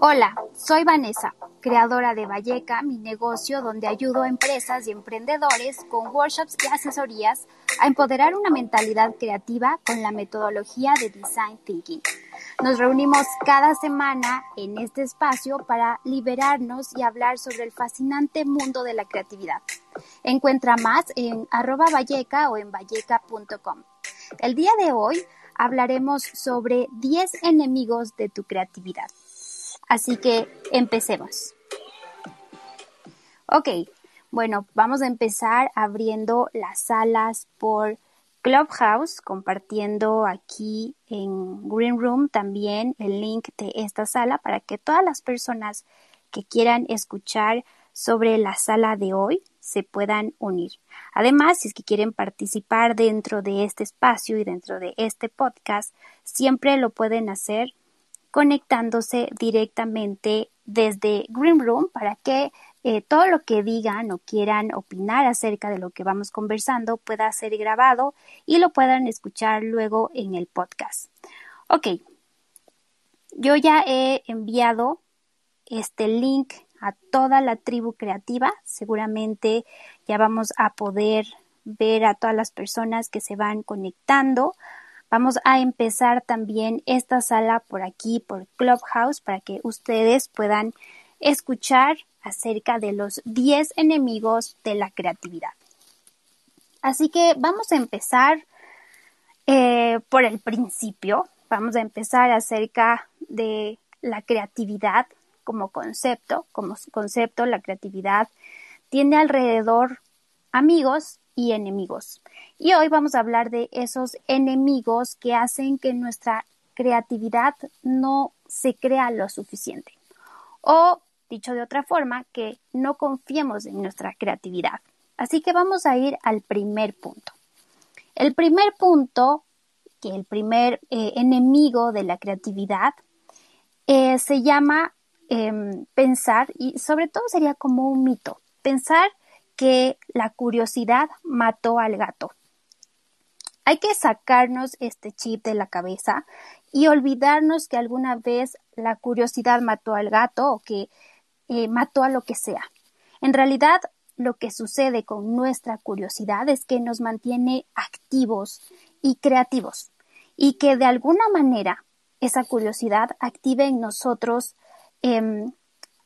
Hola, soy Vanessa, creadora de Valleca, mi negocio donde ayudo a empresas y emprendedores con workshops y asesorías a empoderar una mentalidad creativa con la metodología de Design Thinking. Nos reunimos cada semana en este espacio para liberarnos y hablar sobre el fascinante mundo de la creatividad. Encuentra más en arroba valleca o en valleca.com. El día de hoy hablaremos sobre 10 enemigos de tu creatividad. Así que empecemos. Ok, bueno, vamos a empezar abriendo las salas por Clubhouse, compartiendo aquí en Green Room también el link de esta sala para que todas las personas que quieran escuchar sobre la sala de hoy se puedan unir. Además, si es que quieren participar dentro de este espacio y dentro de este podcast, siempre lo pueden hacer conectándose directamente desde Green Room para que eh, todo lo que digan o quieran opinar acerca de lo que vamos conversando pueda ser grabado y lo puedan escuchar luego en el podcast. Ok, yo ya he enviado este link a toda la tribu creativa. Seguramente ya vamos a poder ver a todas las personas que se van conectando. Vamos a empezar también esta sala por aquí, por Clubhouse, para que ustedes puedan escuchar acerca de los 10 enemigos de la creatividad. Así que vamos a empezar eh, por el principio. Vamos a empezar acerca de la creatividad como concepto. Como concepto, la creatividad tiene alrededor amigos y enemigos. Y hoy vamos a hablar de esos enemigos que hacen que nuestra creatividad no se crea lo suficiente. O, dicho de otra forma, que no confiemos en nuestra creatividad. Así que vamos a ir al primer punto. El primer punto, que el primer eh, enemigo de la creatividad, eh, se llama em, pensar, y sobre todo sería como un mito, pensar que la curiosidad mató al gato. Hay que sacarnos este chip de la cabeza y olvidarnos que alguna vez la curiosidad mató al gato o que eh, mató a lo que sea. En realidad, lo que sucede con nuestra curiosidad es que nos mantiene activos y creativos y que de alguna manera esa curiosidad active en nosotros em,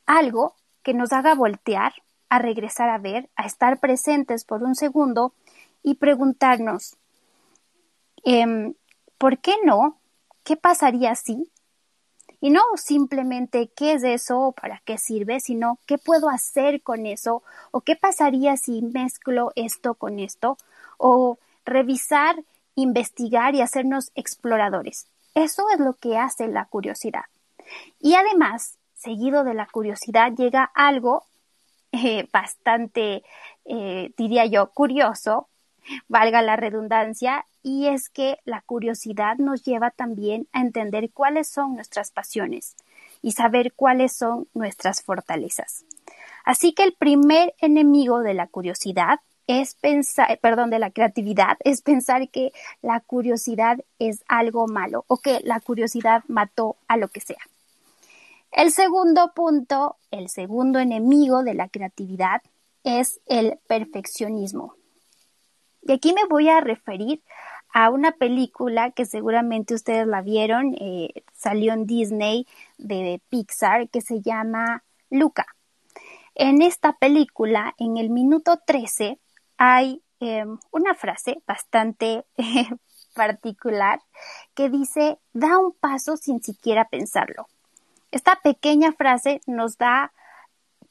algo que nos haga voltear a regresar a ver, a estar presentes por un segundo y preguntarnos, em, ¿por qué no? ¿Qué pasaría si? Y no simplemente qué es eso o para qué sirve, sino qué puedo hacer con eso o qué pasaría si mezclo esto con esto o revisar, investigar y hacernos exploradores. Eso es lo que hace la curiosidad. Y además, seguido de la curiosidad llega algo eh, bastante, eh, diría yo, curioso, valga la redundancia, y es que la curiosidad nos lleva también a entender cuáles son nuestras pasiones y saber cuáles son nuestras fortalezas. Así que el primer enemigo de la curiosidad es pensar, perdón, de la creatividad, es pensar que la curiosidad es algo malo o que la curiosidad mató a lo que sea. El segundo punto, el segundo enemigo de la creatividad es el perfeccionismo. Y aquí me voy a referir a una película que seguramente ustedes la vieron, eh, salió en Disney de Pixar, que se llama Luca. En esta película, en el minuto 13, hay em, una frase bastante particular que dice, da un paso sin siquiera pensarlo. Esta pequeña frase nos da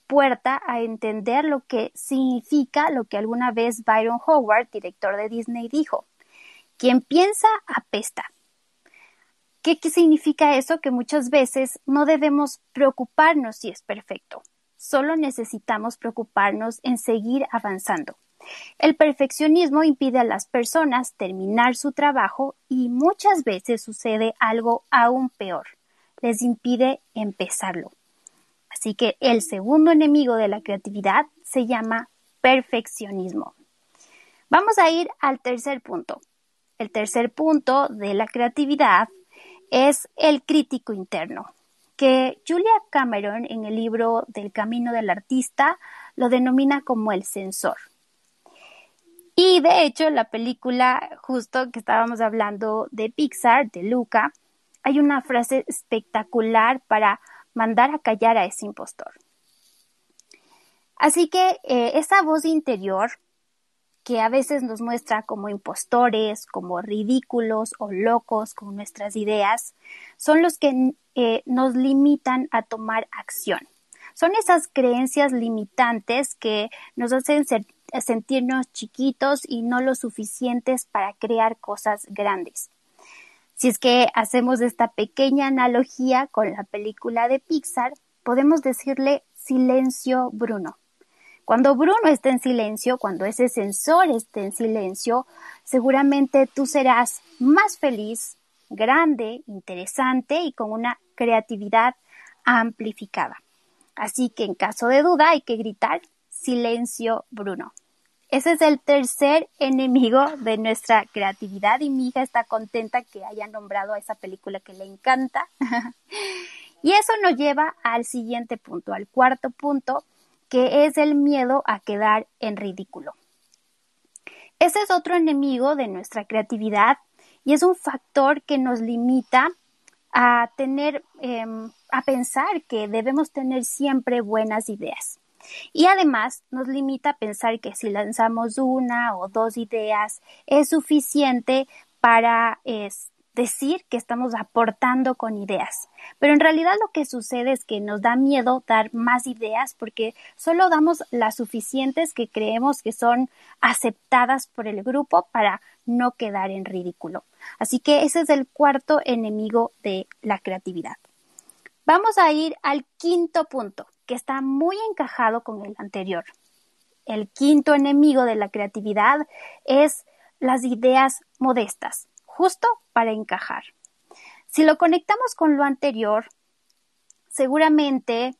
puerta a entender lo que significa lo que alguna vez Byron Howard, director de Disney, dijo. Quien piensa apesta. ¿Qué, ¿Qué, significa eso? Que muchas veces no debemos preocuparnos si es perfecto. Solo necesitamos preocuparnos en seguir avanzando. El perfeccionismo impide a las personas terminar su trabajo y muchas veces sucede algo aún peor les impide empezarlo. Así que el segundo enemigo de la creatividad se llama perfeccionismo. Vamos a ir al tercer punto. El tercer punto de la creatividad es el crítico interno, que Julia Cameron en el libro Del Camino del Artista lo denomina como el sensor. Y de hecho, la película justo que estábamos hablando de Pixar, de Luca, hay una frase espectacular para mandar a callar a ese impostor. Así que eh, esa voz interior que a veces nos muestra como impostores, como ridículos o locos con nuestras ideas, son los que eh, nos limitan a tomar acción. Son esas creencias limitantes que nos hacen sentirnos chiquitos y no lo suficientes para crear cosas grandes. Si es que hacemos esta pequeña analogía con la película de Pixar, podemos decirle silencio Bruno. Cuando Bruno esté en silencio, cuando ese sensor esté en silencio, seguramente tú serás más feliz, grande, interesante y con una creatividad amplificada. Así que en caso de duda hay que gritar silencio Bruno. Ese es el tercer enemigo de nuestra creatividad y mi hija está contenta que haya nombrado a esa película que le encanta. y eso nos lleva al siguiente punto, al cuarto punto, que es el miedo a quedar en ridículo. Ese es otro enemigo de nuestra creatividad y es un factor que nos limita a tener, em, a pensar que debemos tener siempre buenas ideas. Y además nos limita a pensar que si lanzamos una o dos ideas es suficiente para decir que estamos aportando con ideas. Pero en realidad lo que sucede es que nos da miedo dar más ideas porque solo damos las suficientes que creemos que son aceptadas por el grupo para no quedar en ridículo. Así que ese es el cuarto enemigo de la creatividad. Vamos a ir al quinto punto, que está muy encajado con el anterior. El quinto enemigo de la creatividad es las ideas modestas justo para encajar. Si lo conectamos con lo anterior, seguramente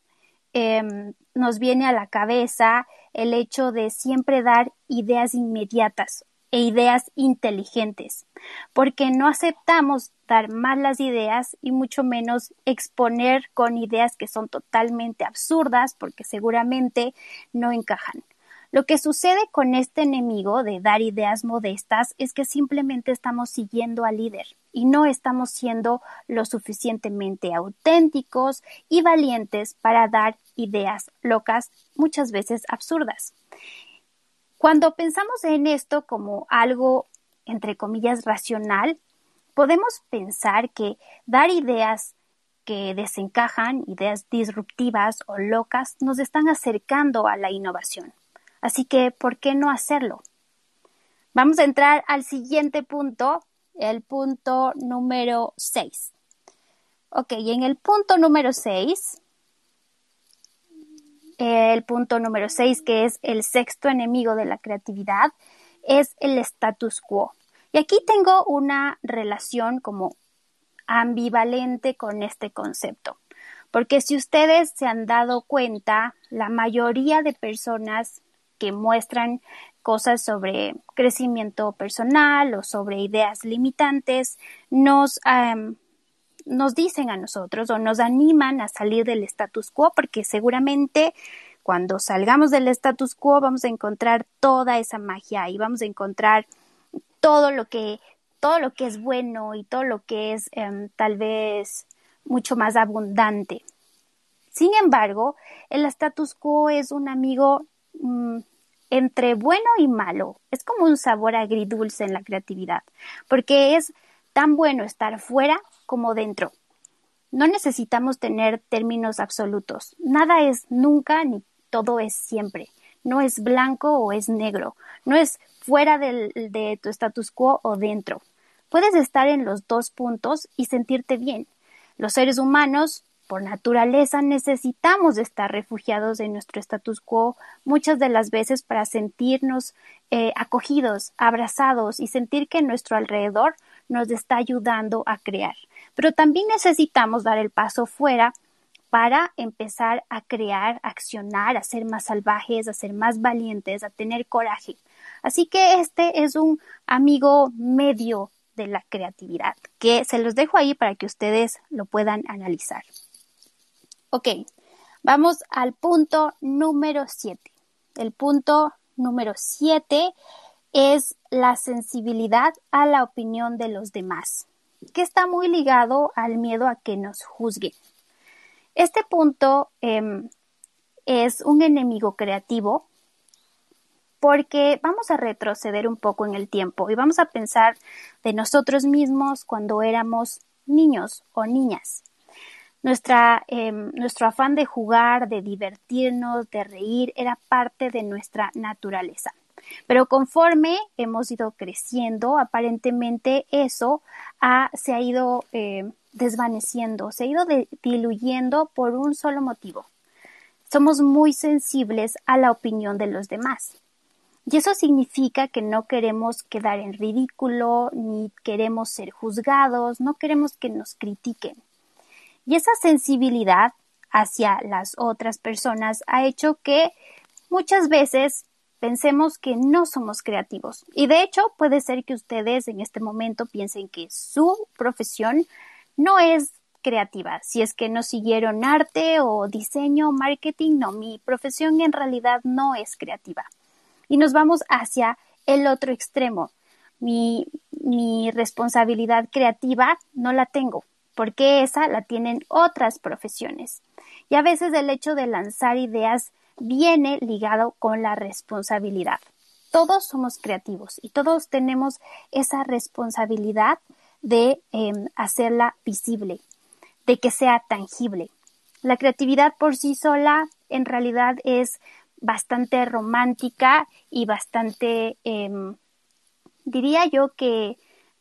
em, nos viene a la cabeza el hecho de siempre dar ideas inmediatas e ideas inteligentes, porque no aceptamos dar malas ideas y mucho menos exponer con ideas que son totalmente absurdas porque seguramente no encajan. Lo que sucede con este enemigo de dar ideas modestas es que simplemente estamos siguiendo al líder y no estamos siendo lo suficientemente auténticos y valientes para dar ideas locas, muchas veces absurdas. Cuando pensamos en esto como algo, entre comillas, racional, podemos pensar que dar ideas que desencajan, ideas disruptivas o locas, nos están acercando a la innovación. Así que, ¿por qué no hacerlo? Vamos a entrar al siguiente punto, el punto número 6. Ok, en el punto número 6, el punto número 6, que es el sexto enemigo de la creatividad, es el status quo. Y aquí tengo una relación como ambivalente con este concepto. Porque si ustedes se han dado cuenta, la mayoría de personas que muestran cosas sobre crecimiento personal o sobre ideas limitantes, nos, nos dicen a nosotros o nos animan a salir del status quo porque seguramente cuando salgamos del status quo vamos a encontrar toda esa magia y vamos a encontrar todo lo que todo lo que es bueno y todo lo que es em, tal vez mucho más abundante. Sin embargo, el status quo es un amigo mm, entre bueno y malo. Es como un sabor agridulce en la creatividad, porque es tan bueno estar fuera como dentro. No necesitamos tener términos absolutos. Nada es nunca ni todo es siempre. No es blanco o es negro. No es fuera de tu status quo o dentro. Puedes estar en los dos puntos y sentirte bien. Los seres humanos por naturaleza necesitamos estar refugiados en nuestro status quo muchas de las veces para sentirnos eh, acogidos, abrazados y sentir que nuestro alrededor nos está ayudando a crear. Pero también necesitamos dar el paso fuera para empezar a crear, a accionar, a ser más salvajes, a ser más valientes, a tener coraje. Así que este es un amigo medio de la creatividad, que se los dejo ahí para que ustedes lo puedan analizar. Ok, vamos al punto número 7. El punto número 7 es la sensibilidad a la opinión de los demás, que está muy ligado al miedo a que nos juzguen. Este punto em, es un enemigo creativo porque vamos a retroceder un poco en el tiempo y vamos a pensar de nosotros mismos cuando éramos niños o niñas. Nuestra, em, nuestro afán de jugar, de divertirnos, de reír, era parte de nuestra naturaleza. Pero conforme hemos ido creciendo, aparentemente eso se ha ido em, desvaneciendo, se ha ido diluyendo por un solo motivo. Somos muy sensibles a la opinión de los demás. Y eso significa que no queremos quedar en ridículo, ni queremos ser juzgados, no queremos que nos critiquen. Y esa sensibilidad hacia las otras personas ha hecho que muchas veces pensemos que no somos creativos. Y de hecho puede ser que ustedes en este momento piensen que su profesión no es creativa. Si es que no siguieron arte o diseño marketing, no, mi profesión en realidad no es creativa y nos vamos hacia el otro extremo. Mi, mi responsabilidad creativa no la tengo, porque esa la tienen otras profesiones. Y a veces el hecho de lanzar ideas viene ligado con la responsabilidad. Todos somos creativos y todos tenemos esa responsabilidad de em, hacerla visible, de que sea tangible. La creatividad por sí sola en realidad es bastante romántica y bastante, em, diría yo que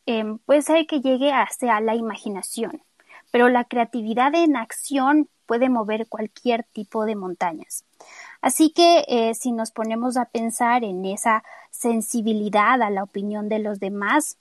em, puede ser que llegue hacia la imaginación, pero la creatividad en acción puede mover cualquier tipo de montañas. Así que eh, si nos ponemos a pensar en esa sensibilidad a la opinión de los demás,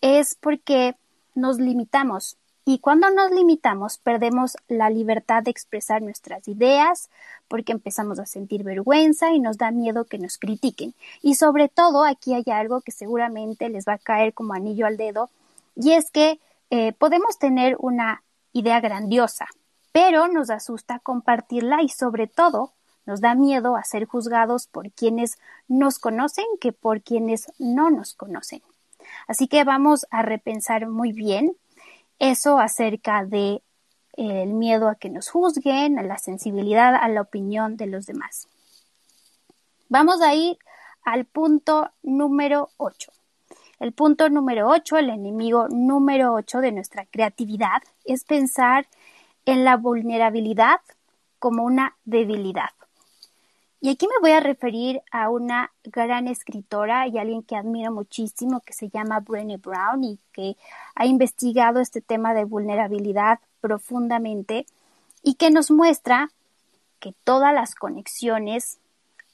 es porque nos limitamos y cuando nos limitamos, perdemos la libertad de expresar nuestras ideas, porque empezamos a sentir vergüenza y nos da miedo que nos critiquen. Y sobre todo, aquí hay algo que seguramente les va a caer como anillo al dedo, y es que eh, podemos tener una idea grandiosa, pero nos asusta compartirla y sobre todo nos da miedo a ser juzgados por quienes nos conocen que por quienes no nos conocen. Así que vamos a repensar muy bien eso acerca de eh, el miedo a que nos juzguen, a la sensibilidad a la opinión de los demás. Vamos a ir al punto número 8. El punto número 8, el enemigo número 8 de nuestra creatividad, es pensar en la vulnerabilidad como una debilidad. Y aquí me voy a referir a una gran escritora y alguien que admiro muchísimo que se llama Brené Brown y que ha investigado este tema de vulnerabilidad profundamente y que nos muestra que todas las conexiones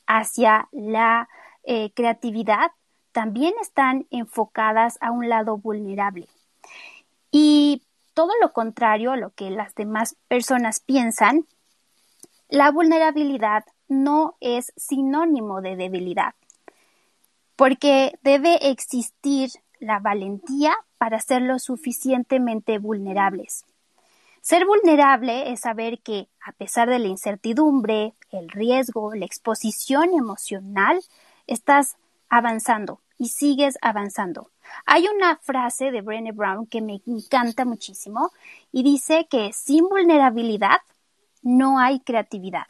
hacia la eh, creatividad también están enfocadas a un lado vulnerable. Y todo lo contrario a lo que las demás personas piensan, la vulnerabilidad no es sinónimo de debilidad, porque debe existir la valentía para ser lo suficientemente vulnerables. Ser vulnerable es saber que, a pesar de la incertidumbre, el riesgo, la exposición emocional, estás avanzando y sigues avanzando. Hay una frase de Brené Brown que me encanta muchísimo y dice que sin vulnerabilidad no hay creatividad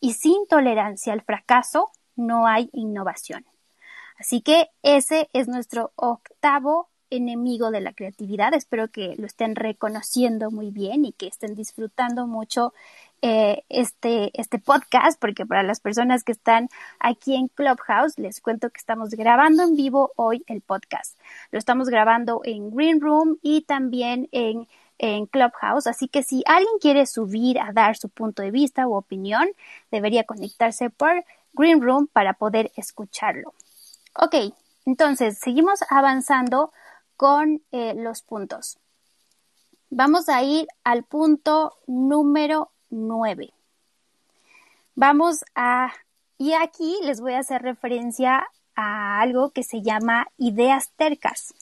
y sin tolerancia al fracaso no hay innovación. Así que ese es nuestro octavo enemigo de la creatividad. Espero que lo estén reconociendo muy bien y que estén disfrutando mucho eh, este, este podcast, porque para las personas que están aquí en Clubhouse, les cuento que estamos grabando en vivo hoy el podcast. Lo estamos grabando en Green Room y también en en Clubhouse, así que si alguien quiere subir a dar su punto de vista u opinión, debería conectarse por Green Room para poder escucharlo. Ok, entonces seguimos avanzando con eh, los puntos. Vamos a ir al punto número 9. Vamos a, y aquí les voy a hacer referencia a algo que se llama ideas tercas.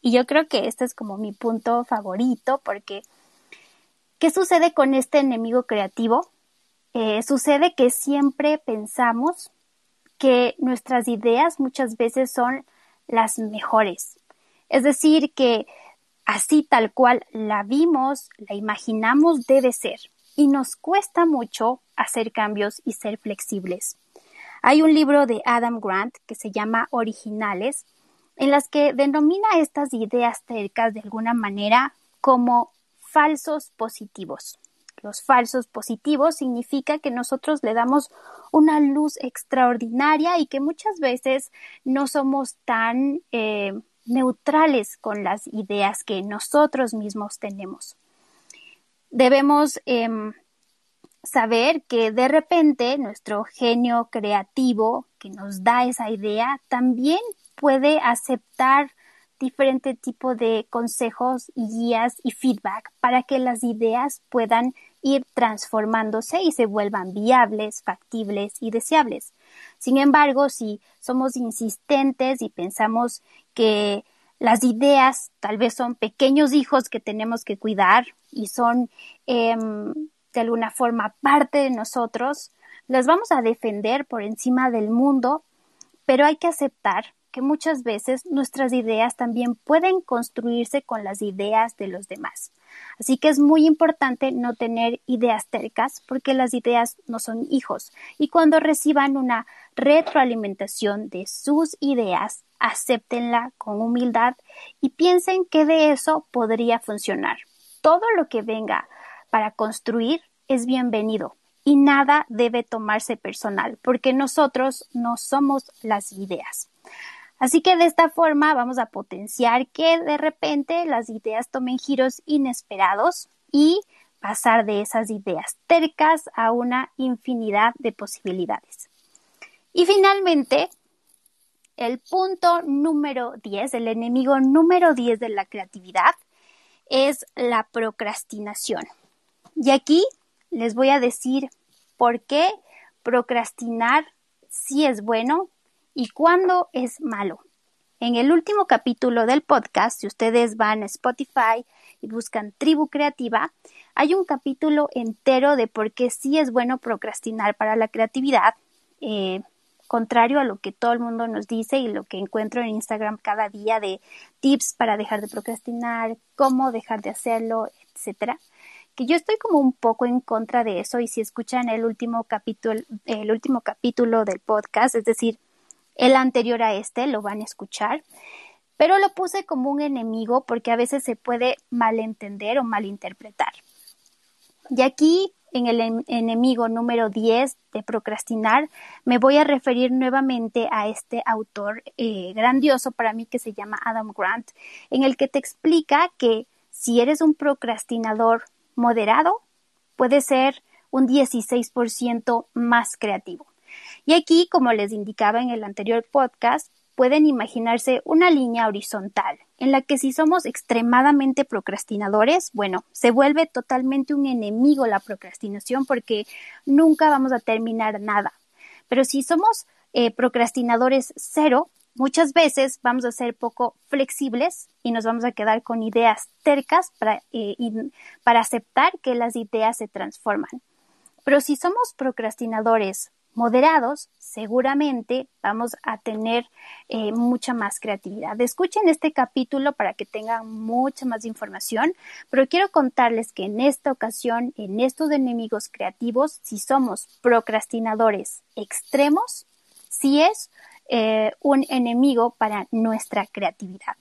Y yo creo que este es como mi punto favorito porque ¿Qué sucede con este enemigo creativo? Eh, sucede que siempre pensamos que nuestras ideas muchas veces son las mejores. Es decir, que así tal cual la vimos, la imaginamos debe ser. Y nos cuesta mucho hacer cambios y ser flexibles. Hay un libro de Adam Grant que se llama Originales, en las que denomina estas ideas tercas de alguna manera como falsos positivos. Los falsos positivos significa que nosotros le damos una luz extraordinaria y que muchas veces no somos tan eh, neutrales con las ideas que nosotros mismos tenemos. Debemos em, saber que de repente nuestro genio creativo que nos da esa idea también puede aceptar diferente tipo de consejos y guías y feedback para que las ideas puedan ir transformándose y se vuelvan viables, factibles y deseables. Sin embargo, si somos insistentes y pensamos que las ideas tal vez son pequeños hijos que tenemos que cuidar y son em, de alguna forma parte de nosotros, las vamos a defender por encima del mundo, pero hay que aceptar que muchas veces nuestras ideas también pueden construirse con las ideas de los demás. Así que es muy importante no tener ideas tercas porque las ideas no son hijos y cuando reciban una retroalimentación de sus ideas, acéptenla con humildad y piensen que de eso podría funcionar. Todo lo que venga para construir es bienvenido y nada debe tomarse personal porque nosotros no somos las ideas. Así que de esta forma vamos a potenciar que de repente las ideas tomen giros inesperados y pasar de esas ideas tercas a una infinidad de posibilidades. Y finalmente, el punto número 10, el enemigo número 10 de la creatividad, es la procrastinación. Y aquí les voy a decir por qué procrastinar sí es bueno y cuándo es malo. En el último capítulo del podcast, si ustedes van a Spotify y buscan Tribu Creativa, hay un capítulo entero de por qué sí es bueno procrastinar para la creatividad, eh, contrario a lo que todo el mundo nos dice y lo que encuentro en Instagram cada día de tips para dejar de procrastinar, cómo dejar de hacerlo, etcétera que yo estoy como un poco en contra de eso y si escuchan el último capítulo el último capítulo del podcast, es decir, el anterior a este lo van a escuchar, pero lo puse como un enemigo porque a veces se puede malentender o malinterpretar. Y aquí, en el enemigo número 10 de procrastinar, me voy a referir nuevamente a este autor eh, grandioso para mí que se llama Adam Grant, en el que te explica que si eres un procrastinador moderado, puede ser un 16% más creativo. Y aquí, como les indicaba en el anterior podcast, pueden imaginarse una línea horizontal en la que si somos extremadamente procrastinadores, bueno, se vuelve totalmente un enemigo la procrastinación porque nunca vamos a terminar nada. Pero si somos eh, procrastinadores cero, muchas veces vamos a ser poco flexibles y nos vamos a quedar con ideas tercas para, eh, para aceptar que las ideas se transforman. Pero si somos procrastinadores moderados, seguramente vamos a tener eh, mucha más creatividad. Escuchen este capítulo para que tengan mucha más información, pero quiero contarles que en esta ocasión, en estos enemigos creativos, si somos procrastinadores extremos, sí es eh, un enemigo para nuestra creatividad.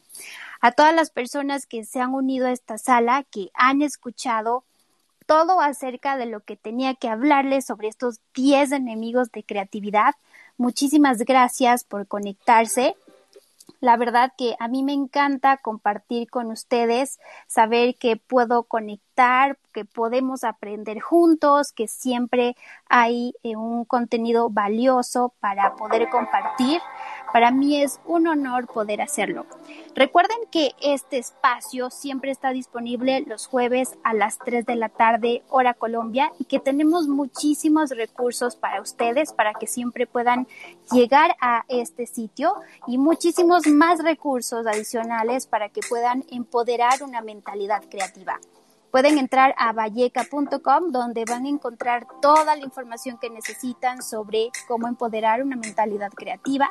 A todas las personas que se han unido a esta sala, que han escuchado todo acerca de lo que tenía que hablarles sobre estos 10 enemigos de creatividad. Muchísimas gracias por conectarse. La verdad que a mí me encanta compartir con ustedes, saber que puedo conectar, que podemos aprender juntos, que siempre hay eh, un contenido valioso para poder compartir. Para mí es un honor poder hacerlo. Recuerden que este espacio siempre está disponible los jueves a las 3 de la tarde, hora Colombia, y que tenemos muchísimos recursos para ustedes para que siempre puedan llegar a este sitio y muchísimos más recursos adicionales para que puedan empoderar una mentalidad creativa. Pueden entrar a valleca.com donde van a encontrar toda la información que necesitan sobre cómo empoderar una mentalidad creativa.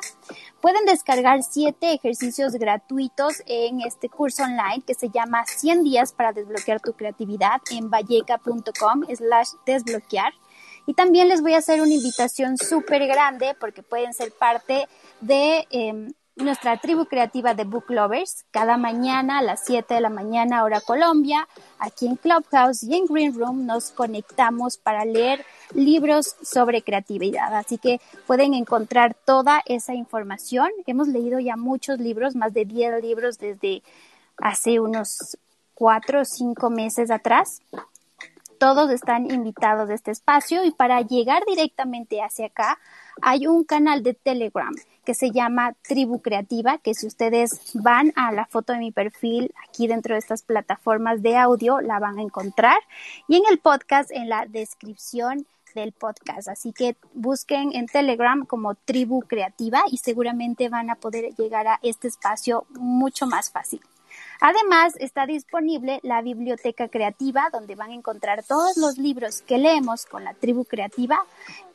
Pueden descargar siete ejercicios gratuitos en este curso online que se llama 100 días para desbloquear tu creatividad en valleca.com slash desbloquear. Y también les voy a hacer una invitación súper grande porque pueden ser parte de em, nuestra tribu creativa de Book Lovers cada mañana a las 7 de la mañana hora Colombia. Aquí en Clubhouse y en Green Room nos conectamos para leer libros sobre creatividad. Así que pueden encontrar toda esa información. Hemos leído ya muchos libros, más de 10 libros desde hace unos 4 o 5 meses atrás. Todos están invitados a este espacio y para llegar directamente hacia acá hay un canal de Telegram que se llama Tribu Creativa, que si ustedes van a la foto de mi perfil aquí dentro de estas plataformas de audio, la van a encontrar. Y en el podcast, en la descripción del podcast. Así que busquen en Telegram como Tribu Creativa y seguramente van a poder llegar a este espacio mucho más fácil. Además, está disponible la biblioteca creativa, donde van a encontrar todos los libros que leemos con la tribu creativa,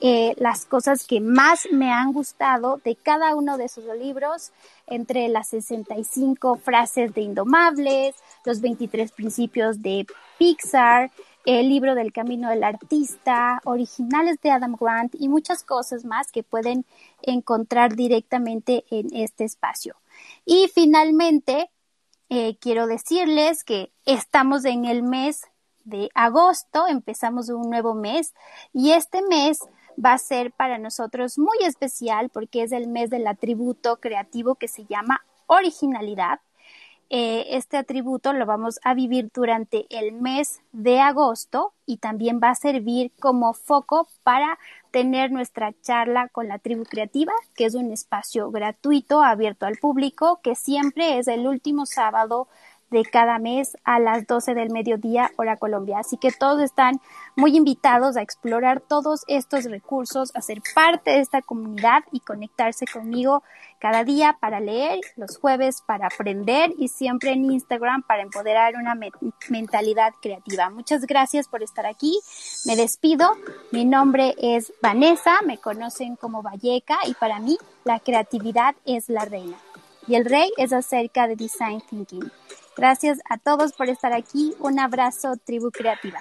eh, las cosas que más me han gustado de cada uno de esos libros, entre las 65 frases de Indomables, los 23 principios de Pixar, el libro del camino del artista, originales de Adam Grant y muchas cosas más que pueden encontrar directamente en este espacio. Y finalmente, eh, quiero decirles que estamos en el mes de agosto, empezamos un nuevo mes y este mes va a ser para nosotros muy especial porque es el mes del atributo creativo que se llama originalidad. Eh, este atributo lo vamos a vivir durante el mes de agosto y también va a servir como foco para tener nuestra charla con la tribu creativa, que es un espacio gratuito abierto al público, que siempre es el último sábado de cada mes a las 12 del mediodía hora Colombia. Así que todos están muy invitados a explorar todos estos recursos, a ser parte de esta comunidad y conectarse conmigo cada día para leer, los jueves para aprender y siempre en Instagram para empoderar una mentalidad creativa. Muchas gracias por estar aquí. Me despido. Mi nombre es Vanessa, me conocen como Valleca y para mí la creatividad es la reina. Y el rey es acerca de design thinking. Gracias a todos por estar aquí. Un abrazo, tribu creativa.